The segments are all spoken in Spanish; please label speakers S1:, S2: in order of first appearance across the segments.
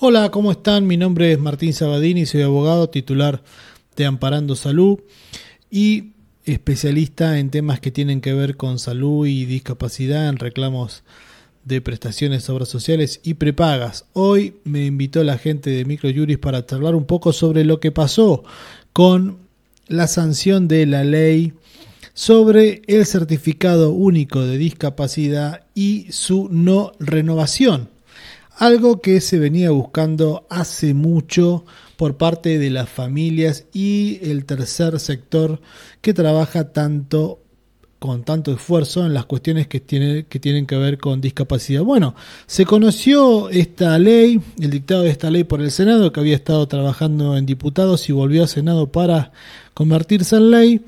S1: Hola, ¿cómo están? Mi nombre es Martín Sabadini, soy abogado titular de Amparando Salud y especialista en temas que tienen que ver con salud y discapacidad en reclamos de prestaciones, obras sociales y prepagas. Hoy me invitó la gente de Microjuris para charlar un poco sobre lo que pasó con la sanción de la ley sobre el certificado único de discapacidad y su no renovación algo que se venía buscando hace mucho por parte de las familias y el tercer sector que trabaja tanto con tanto esfuerzo en las cuestiones que, tiene, que tienen que ver con discapacidad. Bueno, se conoció esta ley, el dictado de esta ley por el Senado, que había estado trabajando en diputados y volvió al Senado para convertirse en ley,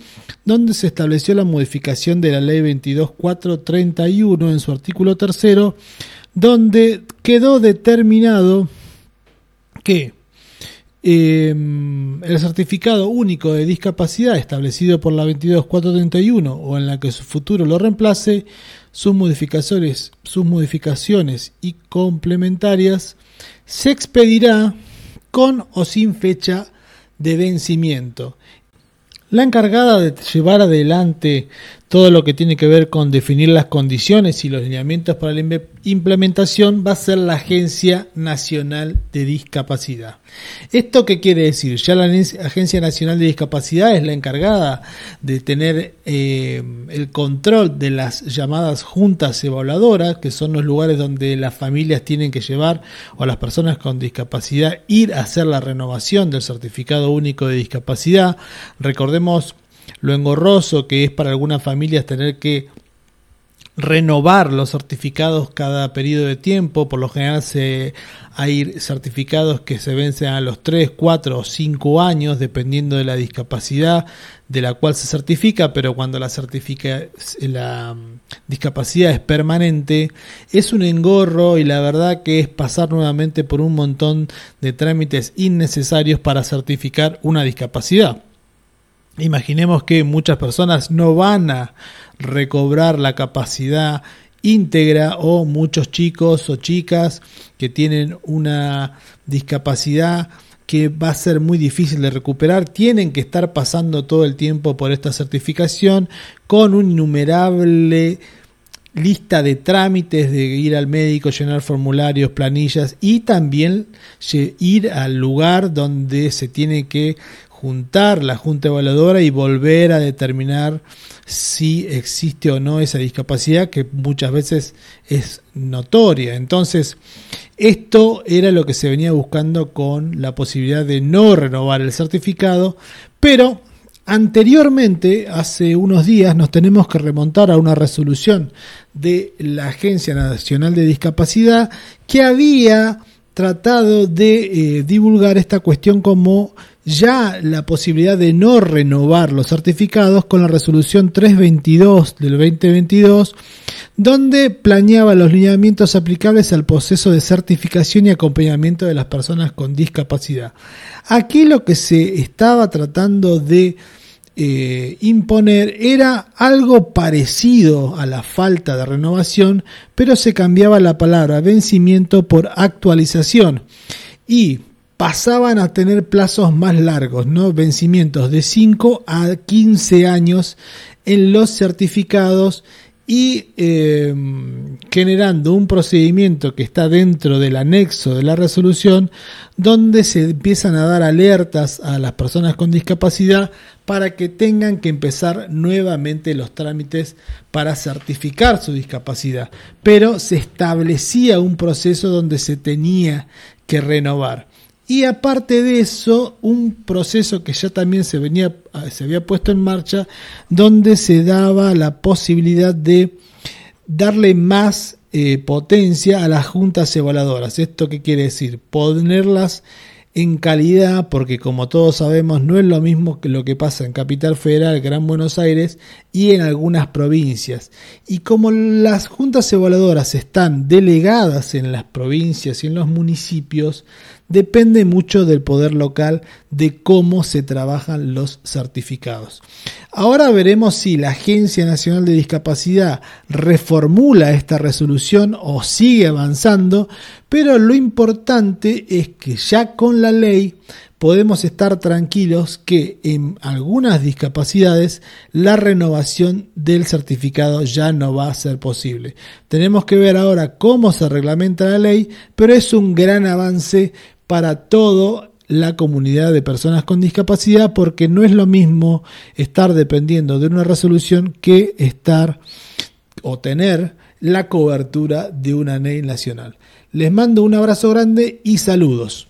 S1: donde se estableció la modificación de la ley 22431 en su artículo tercero, donde quedó determinado que em, el certificado único de discapacidad establecido por la 22431 o en la que su futuro lo reemplace, sus modificaciones, sus modificaciones y complementarias se expedirá con o sin fecha de vencimiento. La encargada de llevar adelante todo lo que tiene que ver con definir las condiciones y los lineamientos para la implementación va a ser la Agencia Nacional de Discapacidad. ¿Esto qué quiere decir? Ya la Agencia Nacional de Discapacidad es la encargada de tener eh, el control de las llamadas juntas evaluadoras, que son los lugares donde las familias tienen que llevar o las personas con discapacidad ir a hacer la renovación del certificado único de discapacidad. Recordemos lo engorroso que es para algunas familias tener que renovar los certificados cada periodo de tiempo. Por lo general se, hay certificados que se vencen a los 3, 4 o 5 años, dependiendo de la discapacidad de la cual se certifica, pero cuando la, certifica, la discapacidad es permanente, es un engorro y la verdad que es pasar nuevamente por un montón de trámites innecesarios para certificar una discapacidad. Imaginemos que muchas personas no van a recobrar la capacidad íntegra o muchos chicos o chicas que tienen una discapacidad que va a ser muy difícil de recuperar, tienen que estar pasando todo el tiempo por esta certificación con un innumerable lista de trámites de ir al médico, llenar formularios, planillas y también ir al lugar donde se tiene que juntar la junta evaluadora y volver a determinar si existe o no esa discapacidad que muchas veces es notoria. Entonces, esto era lo que se venía buscando con la posibilidad de no renovar el certificado, pero anteriormente, hace unos días, nos tenemos que remontar a una resolución de la Agencia Nacional de Discapacidad que había tratado de eh, divulgar esta cuestión como ya la posibilidad de no renovar los certificados con la resolución 322 del 2022, donde planeaba los lineamientos aplicables al proceso de certificación y acompañamiento de las personas con discapacidad. Aquí lo que se estaba tratando de eh, imponer era algo parecido a la falta de renovación, pero se cambiaba la palabra vencimiento por actualización. Y pasaban a tener plazos más largos, ¿no? vencimientos de 5 a 15 años en los certificados y em, generando un procedimiento que está dentro del anexo de la resolución donde se empiezan a dar alertas a las personas con discapacidad para que tengan que empezar nuevamente los trámites para certificar su discapacidad. Pero se establecía un proceso donde se tenía que renovar. Y aparte de eso, un proceso que ya también se, venía, se había puesto en marcha, donde se daba la posibilidad de darle más eh, potencia a las juntas evaluadoras. ¿Esto qué quiere decir? Ponerlas en calidad, porque como todos sabemos no es lo mismo que lo que pasa en Capital Federal, Gran Buenos Aires y en algunas provincias. Y como las juntas evaluadoras están delegadas en las provincias y en los municipios, depende mucho del poder local de cómo se trabajan los certificados. Ahora veremos si la Agencia Nacional de Discapacidad reformula esta resolución o sigue avanzando, Pero lo importante es que ya con la ley podemos estar tranquilos que en algunas discapacidades la renovación del certificado ya no va a ser posible. Tenemos que ver ahora cómo se reglamenta la ley, pero es un gran avance para toda la comunidad de personas con discapacidad porque no es lo mismo estar dependiendo de una resolución que estar o tener la cobertura de una ley nacional. Les mando un abrazo grande y saludos.